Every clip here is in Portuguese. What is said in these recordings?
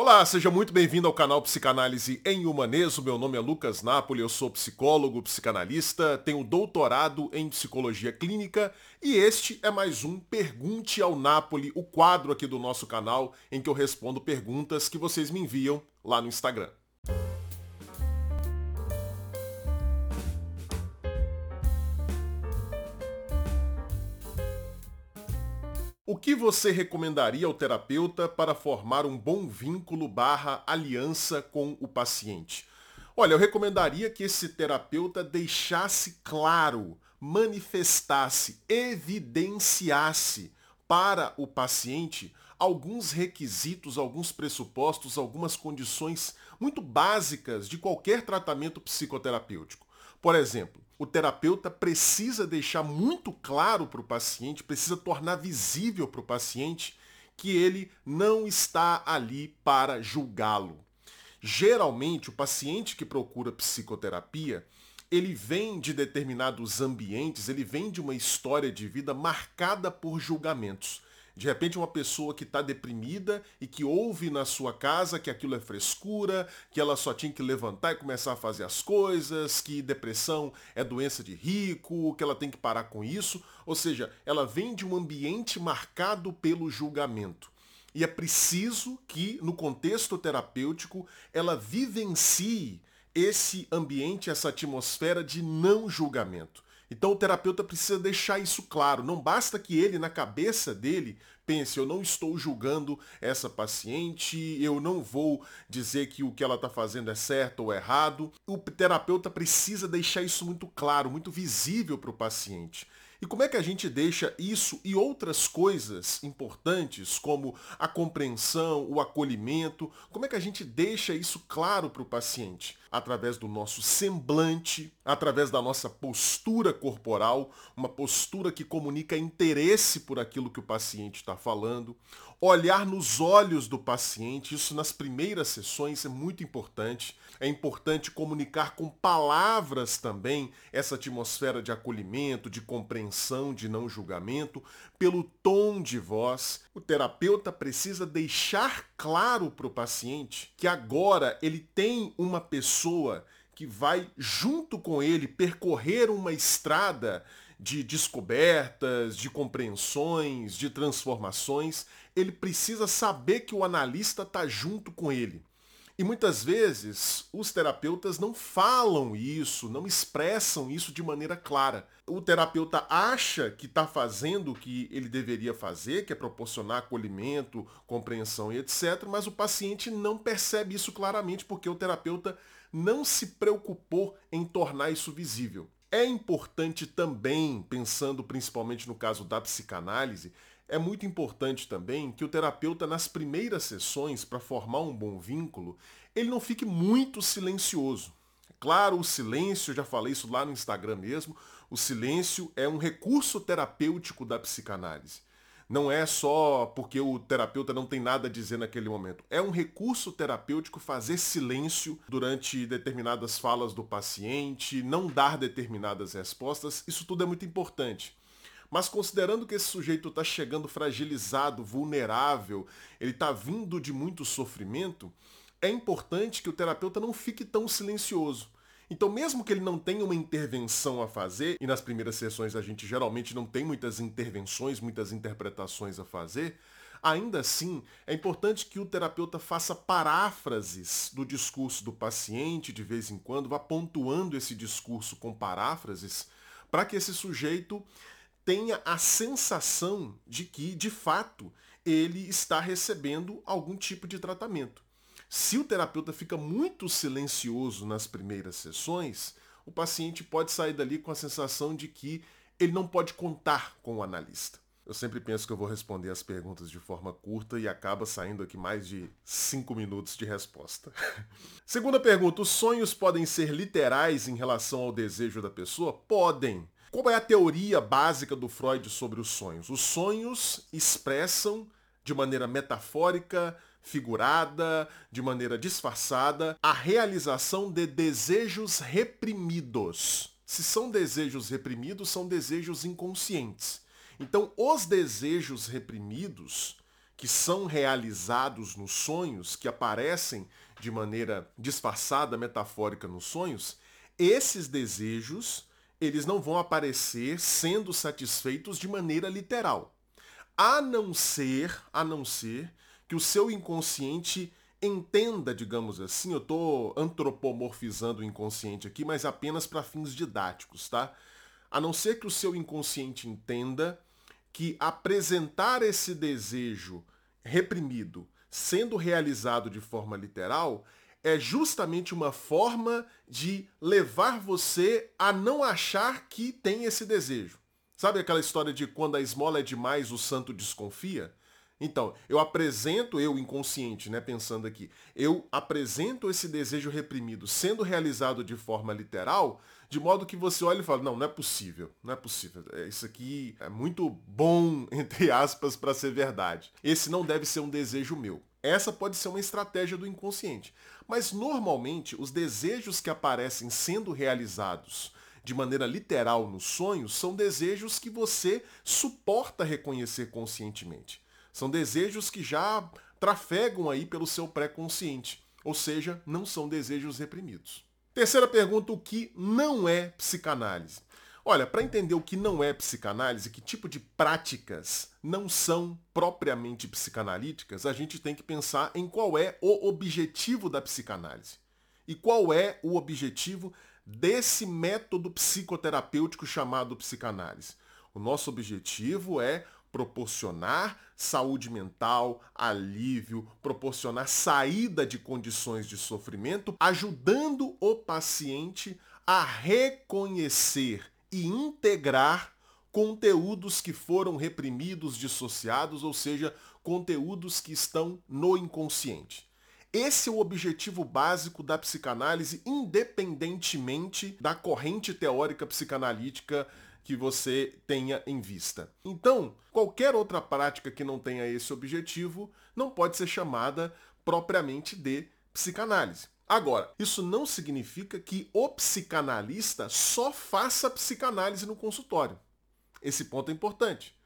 Olá, seja muito bem-vindo ao canal Psicanálise em Humaneso. Meu nome é Lucas Napoli, eu sou psicólogo, psicanalista, tenho doutorado em psicologia clínica e este é mais um Pergunte ao Napoli, o quadro aqui do nosso canal em que eu respondo perguntas que vocês me enviam lá no Instagram. O que você recomendaria ao terapeuta para formar um bom vínculo barra aliança com o paciente? Olha, eu recomendaria que esse terapeuta deixasse claro, manifestasse, evidenciasse para o paciente alguns requisitos, alguns pressupostos, algumas condições muito básicas de qualquer tratamento psicoterapêutico. Por exemplo, o terapeuta precisa deixar muito claro para o paciente, precisa tornar visível para o paciente que ele não está ali para julgá-lo. Geralmente, o paciente que procura psicoterapia, ele vem de determinados ambientes, ele vem de uma história de vida marcada por julgamentos. De repente, uma pessoa que está deprimida e que ouve na sua casa que aquilo é frescura, que ela só tinha que levantar e começar a fazer as coisas, que depressão é doença de rico, que ela tem que parar com isso. Ou seja, ela vem de um ambiente marcado pelo julgamento. E é preciso que, no contexto terapêutico, ela vivencie esse ambiente, essa atmosfera de não julgamento. Então o terapeuta precisa deixar isso claro. Não basta que ele, na cabeça dele, pense, eu não estou julgando essa paciente, eu não vou dizer que o que ela está fazendo é certo ou errado. O terapeuta precisa deixar isso muito claro, muito visível para o paciente. E como é que a gente deixa isso e outras coisas importantes, como a compreensão, o acolhimento, como é que a gente deixa isso claro para o paciente? Através do nosso semblante, através da nossa postura corporal, uma postura que comunica interesse por aquilo que o paciente está falando, olhar nos olhos do paciente, isso nas primeiras sessões é muito importante. É importante comunicar com palavras também essa atmosfera de acolhimento, de compreensão, de não julgamento, pelo tom de voz. O terapeuta precisa deixar claro para o paciente que agora ele tem uma pessoa que vai junto com ele percorrer uma estrada de descobertas, de compreensões, de transformações, ele precisa saber que o analista está junto com ele. E muitas vezes os terapeutas não falam isso, não expressam isso de maneira clara. O terapeuta acha que está fazendo o que ele deveria fazer, que é proporcionar acolhimento, compreensão e etc., mas o paciente não percebe isso claramente porque o terapeuta não se preocupou em tornar isso visível. É importante também, pensando principalmente no caso da psicanálise, é muito importante também que o terapeuta, nas primeiras sessões, para formar um bom vínculo, ele não fique muito silencioso. É claro, o silêncio, já falei isso lá no Instagram mesmo, o silêncio é um recurso terapêutico da psicanálise. Não é só porque o terapeuta não tem nada a dizer naquele momento. É um recurso terapêutico fazer silêncio durante determinadas falas do paciente, não dar determinadas respostas. Isso tudo é muito importante. Mas considerando que esse sujeito está chegando fragilizado, vulnerável, ele está vindo de muito sofrimento, é importante que o terapeuta não fique tão silencioso. Então, mesmo que ele não tenha uma intervenção a fazer, e nas primeiras sessões a gente geralmente não tem muitas intervenções, muitas interpretações a fazer, ainda assim é importante que o terapeuta faça paráfrases do discurso do paciente de vez em quando, vá pontuando esse discurso com paráfrases, para que esse sujeito tenha a sensação de que, de fato, ele está recebendo algum tipo de tratamento. Se o terapeuta fica muito silencioso nas primeiras sessões, o paciente pode sair dali com a sensação de que ele não pode contar com o analista. Eu sempre penso que eu vou responder as perguntas de forma curta e acaba saindo aqui mais de cinco minutos de resposta. Segunda pergunta: os sonhos podem ser literais em relação ao desejo da pessoa? Podem. Qual é a teoria básica do Freud sobre os sonhos? Os sonhos expressam de maneira metafórica, figurada, de maneira disfarçada, a realização de desejos reprimidos. Se são desejos reprimidos, são desejos inconscientes. Então, os desejos reprimidos, que são realizados nos sonhos, que aparecem de maneira disfarçada, metafórica nos sonhos, esses desejos, eles não vão aparecer sendo satisfeitos de maneira literal. A não ser, a não ser que o seu inconsciente entenda, digamos assim, eu estou antropomorfizando o inconsciente aqui, mas apenas para fins didáticos, tá? A não ser que o seu inconsciente entenda que apresentar esse desejo reprimido sendo realizado de forma literal é justamente uma forma de levar você a não achar que tem esse desejo. Sabe aquela história de quando a esmola é demais, o santo desconfia? Então, eu apresento, eu inconsciente, né, pensando aqui, eu apresento esse desejo reprimido sendo realizado de forma literal, de modo que você olha e fala, não, não é possível, não é possível. É, isso aqui é muito bom, entre aspas, para ser verdade. Esse não deve ser um desejo meu. Essa pode ser uma estratégia do inconsciente. Mas normalmente os desejos que aparecem sendo realizados de maneira literal nos sonhos são desejos que você suporta reconhecer conscientemente. São desejos que já trafegam aí pelo seu pré-consciente, ou seja, não são desejos reprimidos. Terceira pergunta, o que não é psicanálise? Olha, para entender o que não é psicanálise, que tipo de práticas não são propriamente psicanalíticas, a gente tem que pensar em qual é o objetivo da psicanálise. E qual é o objetivo desse método psicoterapêutico chamado psicanálise? O nosso objetivo é proporcionar saúde mental, alívio, proporcionar saída de condições de sofrimento, ajudando o paciente a reconhecer e integrar conteúdos que foram reprimidos, dissociados, ou seja, conteúdos que estão no inconsciente. Esse é o objetivo básico da psicanálise, independentemente da corrente teórica psicanalítica que você tenha em vista. Então, qualquer outra prática que não tenha esse objetivo não pode ser chamada propriamente de psicanálise. Agora, isso não significa que o psicanalista só faça psicanálise no consultório. Esse ponto é importante.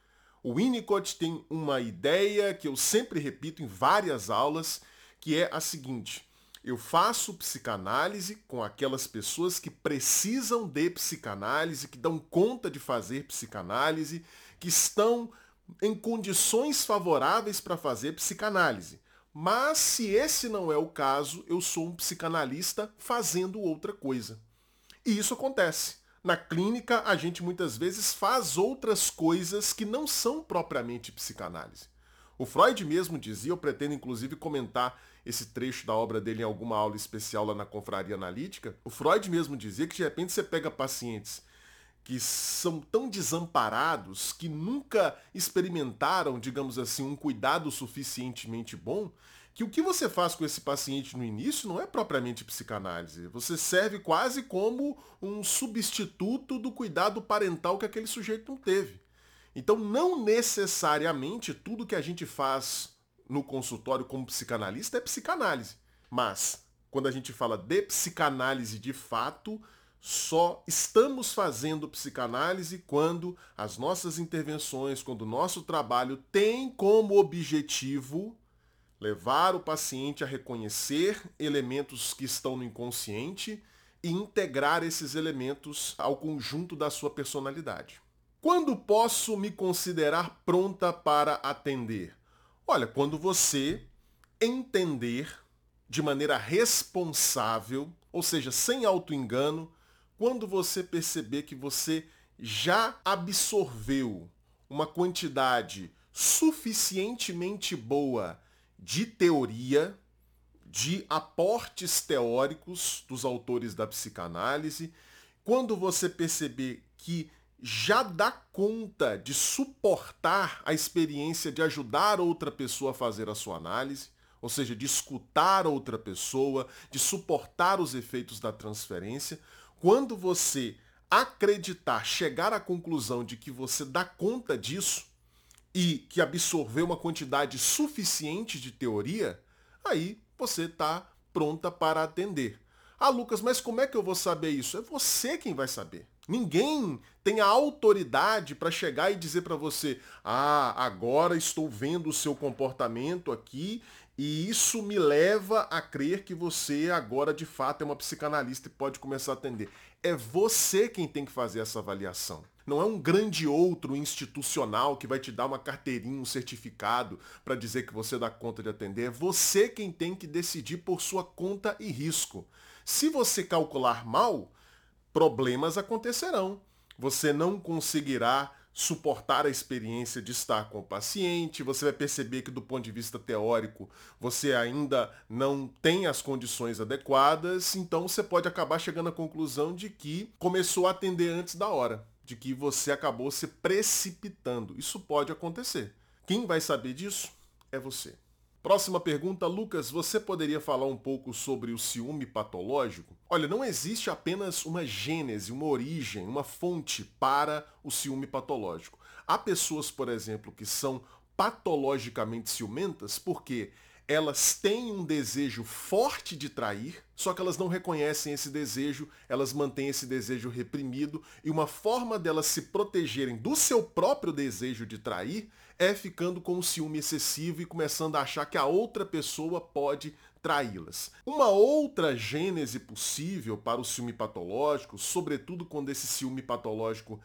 O Winnicott tem uma ideia que eu sempre repito em várias aulas, que é a seguinte: eu faço psicanálise com aquelas pessoas que precisam de psicanálise, que dão conta de fazer psicanálise, que estão em condições favoráveis para fazer psicanálise. Mas se esse não é o caso, eu sou um psicanalista fazendo outra coisa. E isso acontece. Na clínica, a gente muitas vezes faz outras coisas que não são propriamente psicanálise. O Freud mesmo dizia, eu pretendo inclusive comentar esse trecho da obra dele em alguma aula especial lá na Confraria Analítica, o Freud mesmo dizia que de repente você pega pacientes que são tão desamparados, que nunca experimentaram, digamos assim, um cuidado suficientemente bom, que o que você faz com esse paciente no início não é propriamente psicanálise. Você serve quase como um substituto do cuidado parental que aquele sujeito não teve. Então, não necessariamente tudo que a gente faz no consultório como psicanalista é psicanálise. Mas, quando a gente fala de psicanálise de fato, só estamos fazendo psicanálise quando as nossas intervenções, quando o nosso trabalho tem como objetivo levar o paciente a reconhecer elementos que estão no inconsciente e integrar esses elementos ao conjunto da sua personalidade. Quando posso me considerar pronta para atender? Olha, quando você entender de maneira responsável, ou seja, sem auto-engano, quando você perceber que você já absorveu uma quantidade suficientemente boa de teoria, de aportes teóricos dos autores da psicanálise, quando você perceber que já dá conta de suportar a experiência de ajudar outra pessoa a fazer a sua análise, ou seja, de escutar outra pessoa, de suportar os efeitos da transferência, quando você acreditar, chegar à conclusão de que você dá conta disso e que absorveu uma quantidade suficiente de teoria, aí você está pronta para atender. Ah, Lucas, mas como é que eu vou saber isso? É você quem vai saber. Ninguém tem a autoridade para chegar e dizer para você: "Ah, agora estou vendo o seu comportamento aqui e isso me leva a crer que você agora de fato é uma psicanalista e pode começar a atender". É você quem tem que fazer essa avaliação. Não é um grande outro institucional que vai te dar uma carteirinha, um certificado para dizer que você dá conta de atender. É você quem tem que decidir por sua conta e risco. Se você calcular mal, problemas acontecerão. Você não conseguirá suportar a experiência de estar com o paciente, você vai perceber que do ponto de vista teórico você ainda não tem as condições adequadas, então você pode acabar chegando à conclusão de que começou a atender antes da hora, de que você acabou se precipitando. Isso pode acontecer. Quem vai saber disso é você. Próxima pergunta, Lucas, você poderia falar um pouco sobre o ciúme patológico? Olha, não existe apenas uma gênese, uma origem, uma fonte para o ciúme patológico. Há pessoas, por exemplo, que são patologicamente ciumentas porque elas têm um desejo forte de trair, só que elas não reconhecem esse desejo, elas mantêm esse desejo reprimido, e uma forma delas se protegerem do seu próprio desejo de trair é ficando com um ciúme excessivo e começando a achar que a outra pessoa pode traí-las. Uma outra gênese possível para o ciúme patológico, sobretudo quando esse ciúme patológico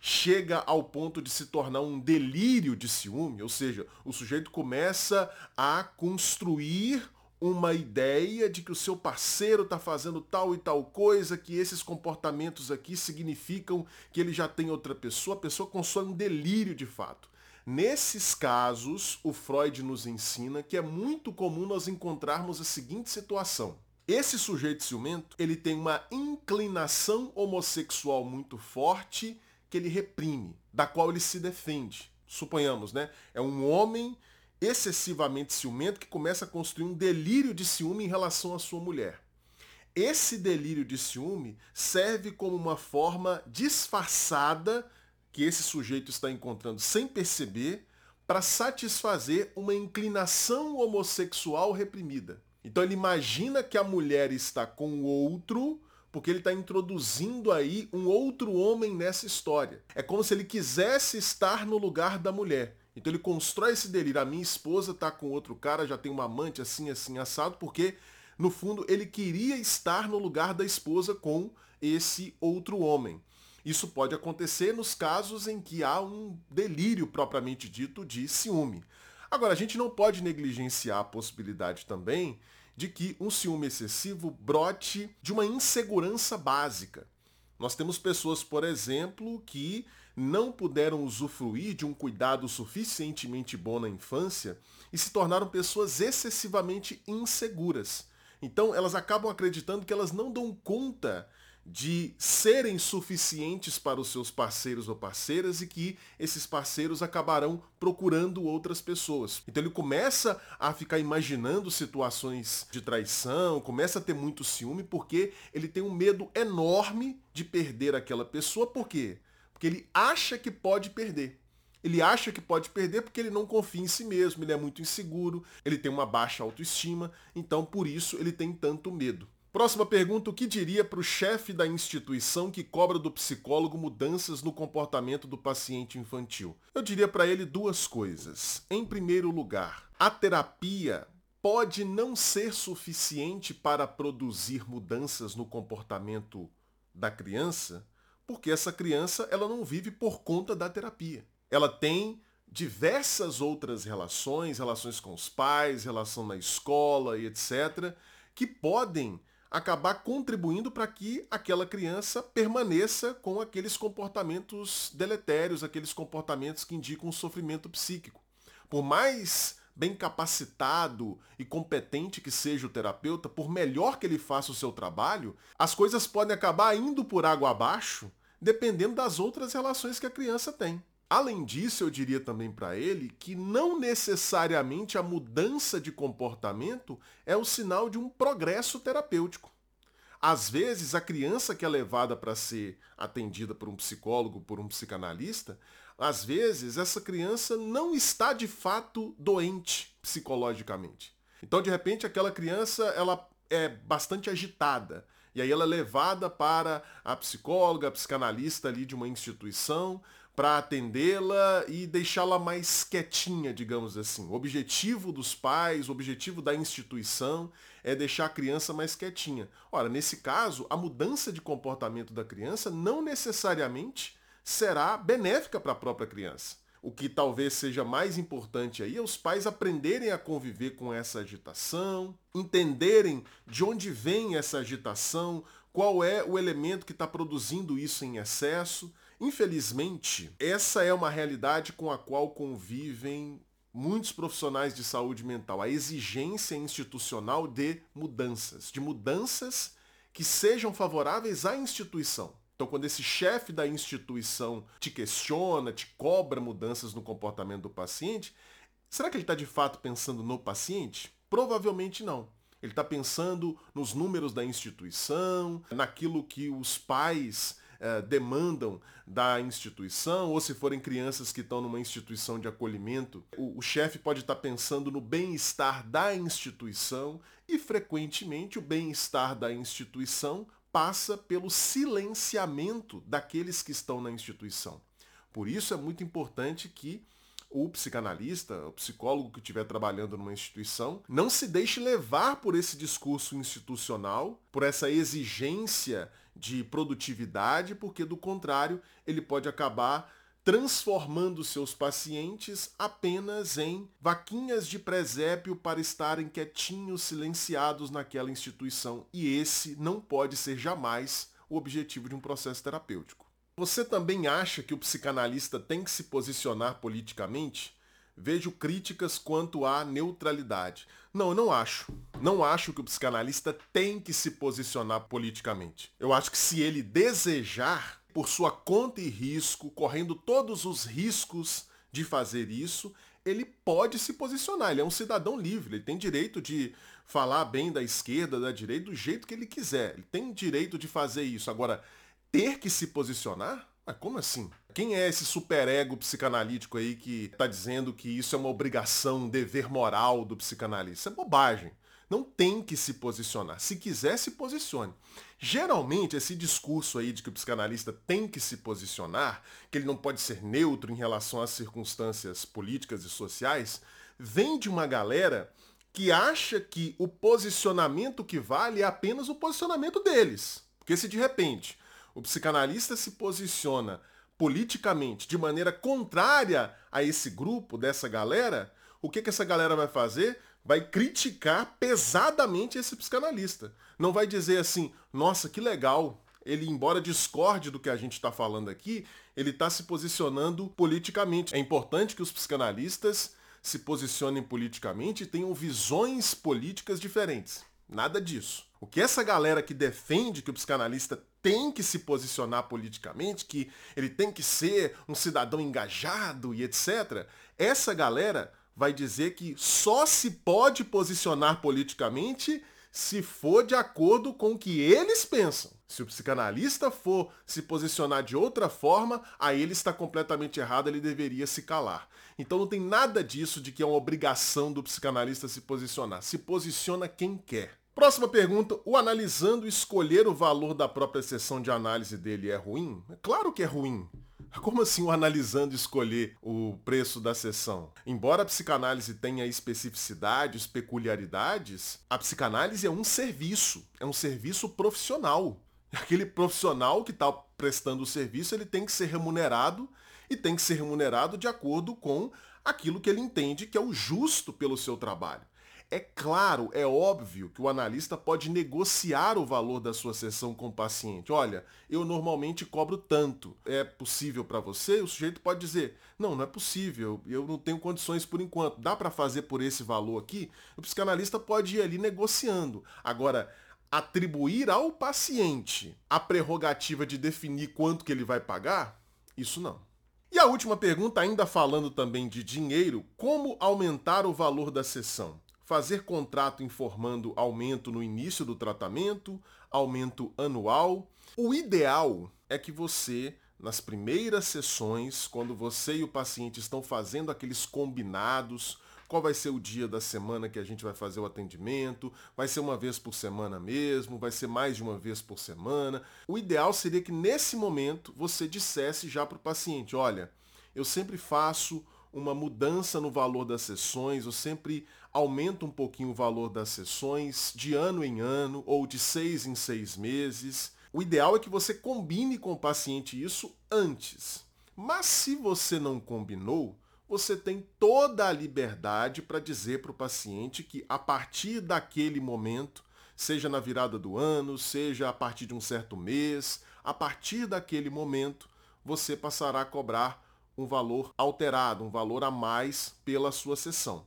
chega ao ponto de se tornar um delírio de ciúme, ou seja, o sujeito começa a construir uma ideia de que o seu parceiro está fazendo tal e tal coisa, que esses comportamentos aqui significam que ele já tem outra pessoa, a pessoa constrói um delírio de fato. Nesses casos, o Freud nos ensina que é muito comum nós encontrarmos a seguinte situação. Esse sujeito ciumento, ele tem uma inclinação homossexual muito forte que ele reprime, da qual ele se defende. Suponhamos, né? É um homem excessivamente ciumento que começa a construir um delírio de ciúme em relação à sua mulher. Esse delírio de ciúme serve como uma forma disfarçada que esse sujeito está encontrando sem perceber para satisfazer uma inclinação homossexual reprimida. Então ele imagina que a mulher está com o outro porque ele está introduzindo aí um outro homem nessa história. É como se ele quisesse estar no lugar da mulher. Então ele constrói esse delírio. A minha esposa está com outro cara, já tem uma amante assim, assim, assado, porque no fundo ele queria estar no lugar da esposa com esse outro homem. Isso pode acontecer nos casos em que há um delírio propriamente dito de ciúme. Agora, a gente não pode negligenciar a possibilidade também de que um ciúme excessivo brote de uma insegurança básica. Nós temos pessoas, por exemplo, que não puderam usufruir de um cuidado suficientemente bom na infância e se tornaram pessoas excessivamente inseguras. Então, elas acabam acreditando que elas não dão conta de serem suficientes para os seus parceiros ou parceiras e que esses parceiros acabarão procurando outras pessoas. Então ele começa a ficar imaginando situações de traição, começa a ter muito ciúme porque ele tem um medo enorme de perder aquela pessoa. Por quê? Porque ele acha que pode perder. Ele acha que pode perder porque ele não confia em si mesmo, ele é muito inseguro, ele tem uma baixa autoestima, então por isso ele tem tanto medo. Próxima pergunta: o que diria para o chefe da instituição que cobra do psicólogo mudanças no comportamento do paciente infantil? Eu diria para ele duas coisas. Em primeiro lugar, a terapia pode não ser suficiente para produzir mudanças no comportamento da criança, porque essa criança ela não vive por conta da terapia. Ela tem diversas outras relações, relações com os pais, relação na escola e etc, que podem acabar contribuindo para que aquela criança permaneça com aqueles comportamentos deletérios, aqueles comportamentos que indicam sofrimento psíquico. Por mais bem capacitado e competente que seja o terapeuta, por melhor que ele faça o seu trabalho, as coisas podem acabar indo por água abaixo, dependendo das outras relações que a criança tem. Além disso, eu diria também para ele que não necessariamente a mudança de comportamento é o sinal de um progresso terapêutico. Às vezes, a criança que é levada para ser atendida por um psicólogo, por um psicanalista, às vezes essa criança não está de fato doente psicologicamente. Então, de repente, aquela criança ela é bastante agitada, E aí ela é levada para a psicóloga, a psicanalista ali de uma instituição para atendê-la e deixá-la mais quietinha, digamos assim. O objetivo dos pais, o objetivo da instituição é deixar a criança mais quietinha. Ora, nesse caso, a mudança de comportamento da criança não necessariamente será benéfica para a própria criança. O que talvez seja mais importante aí é os pais aprenderem a conviver com essa agitação, entenderem de onde vem essa agitação, qual é o elemento que está produzindo isso em excesso. Infelizmente, essa é uma realidade com a qual convivem muitos profissionais de saúde mental, a exigência institucional de mudanças, de mudanças que sejam favoráveis à instituição. Então, quando esse chefe da instituição te questiona, te cobra mudanças no comportamento do paciente, será que ele está de fato pensando no paciente? Provavelmente não. Ele está pensando nos números da instituição, naquilo que os pais eh, demandam da instituição, ou se forem crianças que estão numa instituição de acolhimento, o, o chefe pode estar tá pensando no bem-estar da instituição e frequentemente o bem-estar da instituição passa pelo silenciamento daqueles que estão na instituição. Por isso é muito importante que o psicanalista, o psicólogo que estiver trabalhando numa instituição, não se deixe levar por esse discurso institucional, por essa exigência de produtividade, porque do contrário, ele pode acabar transformando seus pacientes apenas em vaquinhas de presépio para estarem quietinhos, silenciados naquela instituição. E esse não pode ser jamais o objetivo de um processo terapêutico. Você também acha que o psicanalista tem que se posicionar politicamente? Vejo críticas quanto à neutralidade. Não, eu não acho. Não acho que o psicanalista tem que se posicionar politicamente. Eu acho que se ele desejar, por sua conta e risco, correndo todos os riscos de fazer isso, ele pode se posicionar. Ele é um cidadão livre, ele tem direito de falar bem da esquerda, da direita, do jeito que ele quiser. Ele tem direito de fazer isso. Agora, ter que se posicionar? Mas como assim? Quem é esse superego psicanalítico aí que está dizendo que isso é uma obrigação, um dever moral do psicanalista? É bobagem. Não tem que se posicionar. Se quiser, se posicione. Geralmente, esse discurso aí de que o psicanalista tem que se posicionar, que ele não pode ser neutro em relação às circunstâncias políticas e sociais, vem de uma galera que acha que o posicionamento que vale é apenas o posicionamento deles. Porque se de repente o psicanalista se posiciona politicamente de maneira contrária a esse grupo, dessa galera, o que, que essa galera vai fazer? vai criticar pesadamente esse psicanalista. Não vai dizer assim, nossa, que legal, ele, embora discorde do que a gente está falando aqui, ele está se posicionando politicamente. É importante que os psicanalistas se posicionem politicamente e tenham visões políticas diferentes. Nada disso. O que essa galera que defende que o psicanalista tem que se posicionar politicamente, que ele tem que ser um cidadão engajado e etc., essa galera vai dizer que só se pode posicionar politicamente se for de acordo com o que eles pensam. Se o psicanalista for se posicionar de outra forma, aí ele está completamente errado, ele deveria se calar. Então não tem nada disso de que é uma obrigação do psicanalista se posicionar. Se posiciona quem quer. Próxima pergunta, o analisando escolher o valor da própria sessão de análise dele é ruim? É claro que é ruim. Como assim o analisando escolher o preço da sessão? Embora a psicanálise tenha especificidades, peculiaridades, a psicanálise é um serviço, é um serviço profissional. Aquele profissional que está prestando o serviço, ele tem que ser remunerado e tem que ser remunerado de acordo com aquilo que ele entende que é o justo pelo seu trabalho. É claro, é óbvio que o analista pode negociar o valor da sua sessão com o paciente. Olha, eu normalmente cobro tanto. É possível para você? O sujeito pode dizer: "Não, não é possível. Eu não tenho condições por enquanto. Dá para fazer por esse valor aqui?" O psicanalista pode ir ali negociando. Agora, atribuir ao paciente a prerrogativa de definir quanto que ele vai pagar, isso não. E a última pergunta, ainda falando também de dinheiro, como aumentar o valor da sessão? Fazer contrato informando aumento no início do tratamento, aumento anual. O ideal é que você, nas primeiras sessões, quando você e o paciente estão fazendo aqueles combinados, qual vai ser o dia da semana que a gente vai fazer o atendimento, vai ser uma vez por semana mesmo, vai ser mais de uma vez por semana. O ideal seria que nesse momento você dissesse já para o paciente, olha, eu sempre faço uma mudança no valor das sessões, eu sempre aumento um pouquinho o valor das sessões de ano em ano ou de seis em seis meses. O ideal é que você combine com o paciente isso antes. Mas se você não combinou, você tem toda a liberdade para dizer para o paciente que a partir daquele momento, seja na virada do ano, seja a partir de um certo mês, a partir daquele momento, você passará a cobrar um valor alterado, um valor a mais pela sua sessão.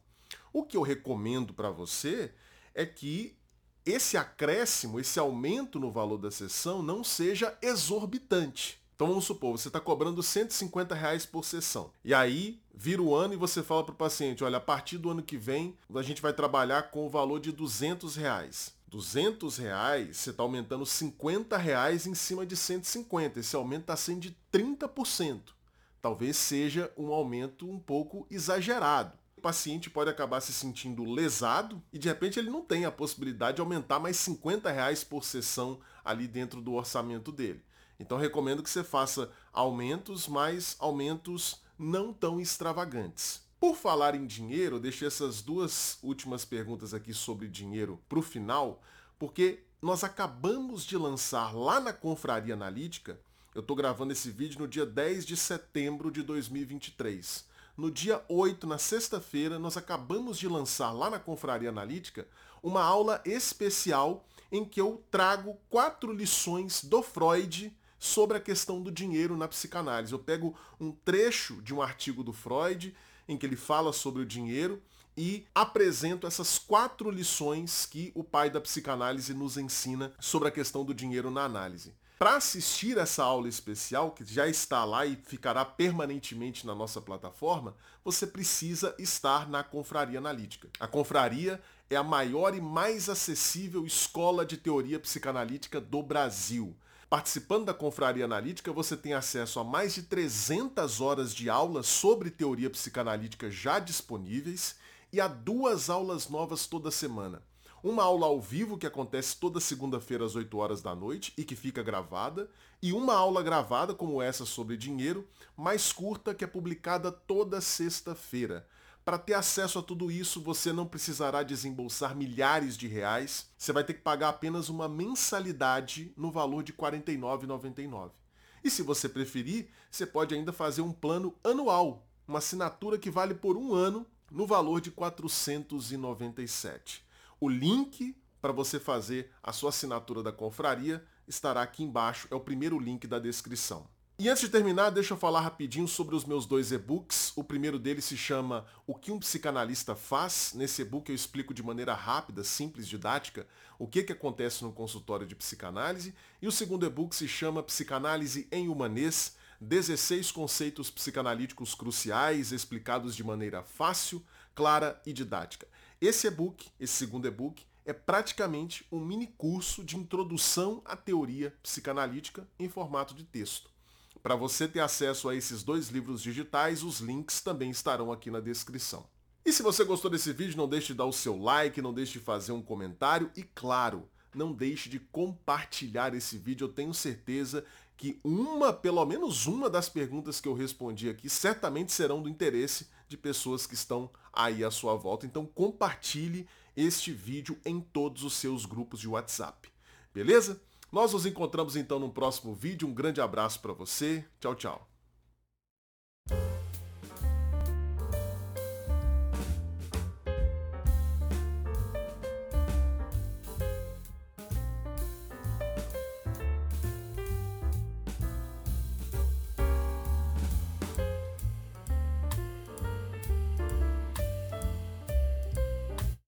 O que eu recomendo para você é que esse acréscimo, esse aumento no valor da sessão não seja exorbitante. Então vamos supor, você está cobrando 150 reais por sessão. E aí vira o ano e você fala para o paciente, olha, a partir do ano que vem a gente vai trabalhar com o valor de 200 reais. 200 reais, você está aumentando 50 reais em cima de 150. Esse aumento está sendo de 30% talvez seja um aumento um pouco exagerado. O paciente pode acabar se sentindo lesado e de repente ele não tem a possibilidade de aumentar mais 50 reais por sessão ali dentro do orçamento dele. Então recomendo que você faça aumentos, mas aumentos não tão extravagantes. Por falar em dinheiro, deixei essas duas últimas perguntas aqui sobre dinheiro para o final, porque nós acabamos de lançar lá na Confraria Analítica eu estou gravando esse vídeo no dia 10 de setembro de 2023. No dia 8, na sexta-feira, nós acabamos de lançar lá na Confraria Analítica uma aula especial em que eu trago quatro lições do Freud sobre a questão do dinheiro na psicanálise. Eu pego um trecho de um artigo do Freud em que ele fala sobre o dinheiro e apresento essas quatro lições que o pai da psicanálise nos ensina sobre a questão do dinheiro na análise. Para assistir essa aula especial, que já está lá e ficará permanentemente na nossa plataforma, você precisa estar na Confraria Analítica. A Confraria é a maior e mais acessível escola de teoria psicanalítica do Brasil. Participando da Confraria Analítica, você tem acesso a mais de 300 horas de aula sobre teoria psicanalítica já disponíveis e a duas aulas novas toda semana uma aula ao vivo que acontece toda segunda-feira às 8 horas da noite e que fica gravada, e uma aula gravada como essa sobre dinheiro, mais curta que é publicada toda sexta-feira. Para ter acesso a tudo isso, você não precisará desembolsar milhares de reais, você vai ter que pagar apenas uma mensalidade no valor de R$ 49,99. E se você preferir, você pode ainda fazer um plano anual, uma assinatura que vale por um ano no valor de R$ 497. O link para você fazer a sua assinatura da confraria estará aqui embaixo, é o primeiro link da descrição. E antes de terminar, deixa eu falar rapidinho sobre os meus dois e-books. O primeiro deles se chama O que um psicanalista faz. Nesse e-book eu explico de maneira rápida, simples, didática, o que, que acontece no consultório de psicanálise. E o segundo e-book se chama Psicanálise em Humanês, 16 conceitos psicanalíticos cruciais explicados de maneira fácil, clara e didática. Esse e-book, esse segundo e-book, é praticamente um mini curso de introdução à teoria psicanalítica em formato de texto. Para você ter acesso a esses dois livros digitais, os links também estarão aqui na descrição. E se você gostou desse vídeo, não deixe de dar o seu like, não deixe de fazer um comentário e, claro, não deixe de compartilhar esse vídeo. Eu tenho certeza que uma, pelo menos uma das perguntas que eu respondi aqui, certamente serão do interesse de pessoas que estão aí à sua volta. Então compartilhe este vídeo em todos os seus grupos de WhatsApp. Beleza? Nós nos encontramos então no próximo vídeo. Um grande abraço para você. Tchau, tchau.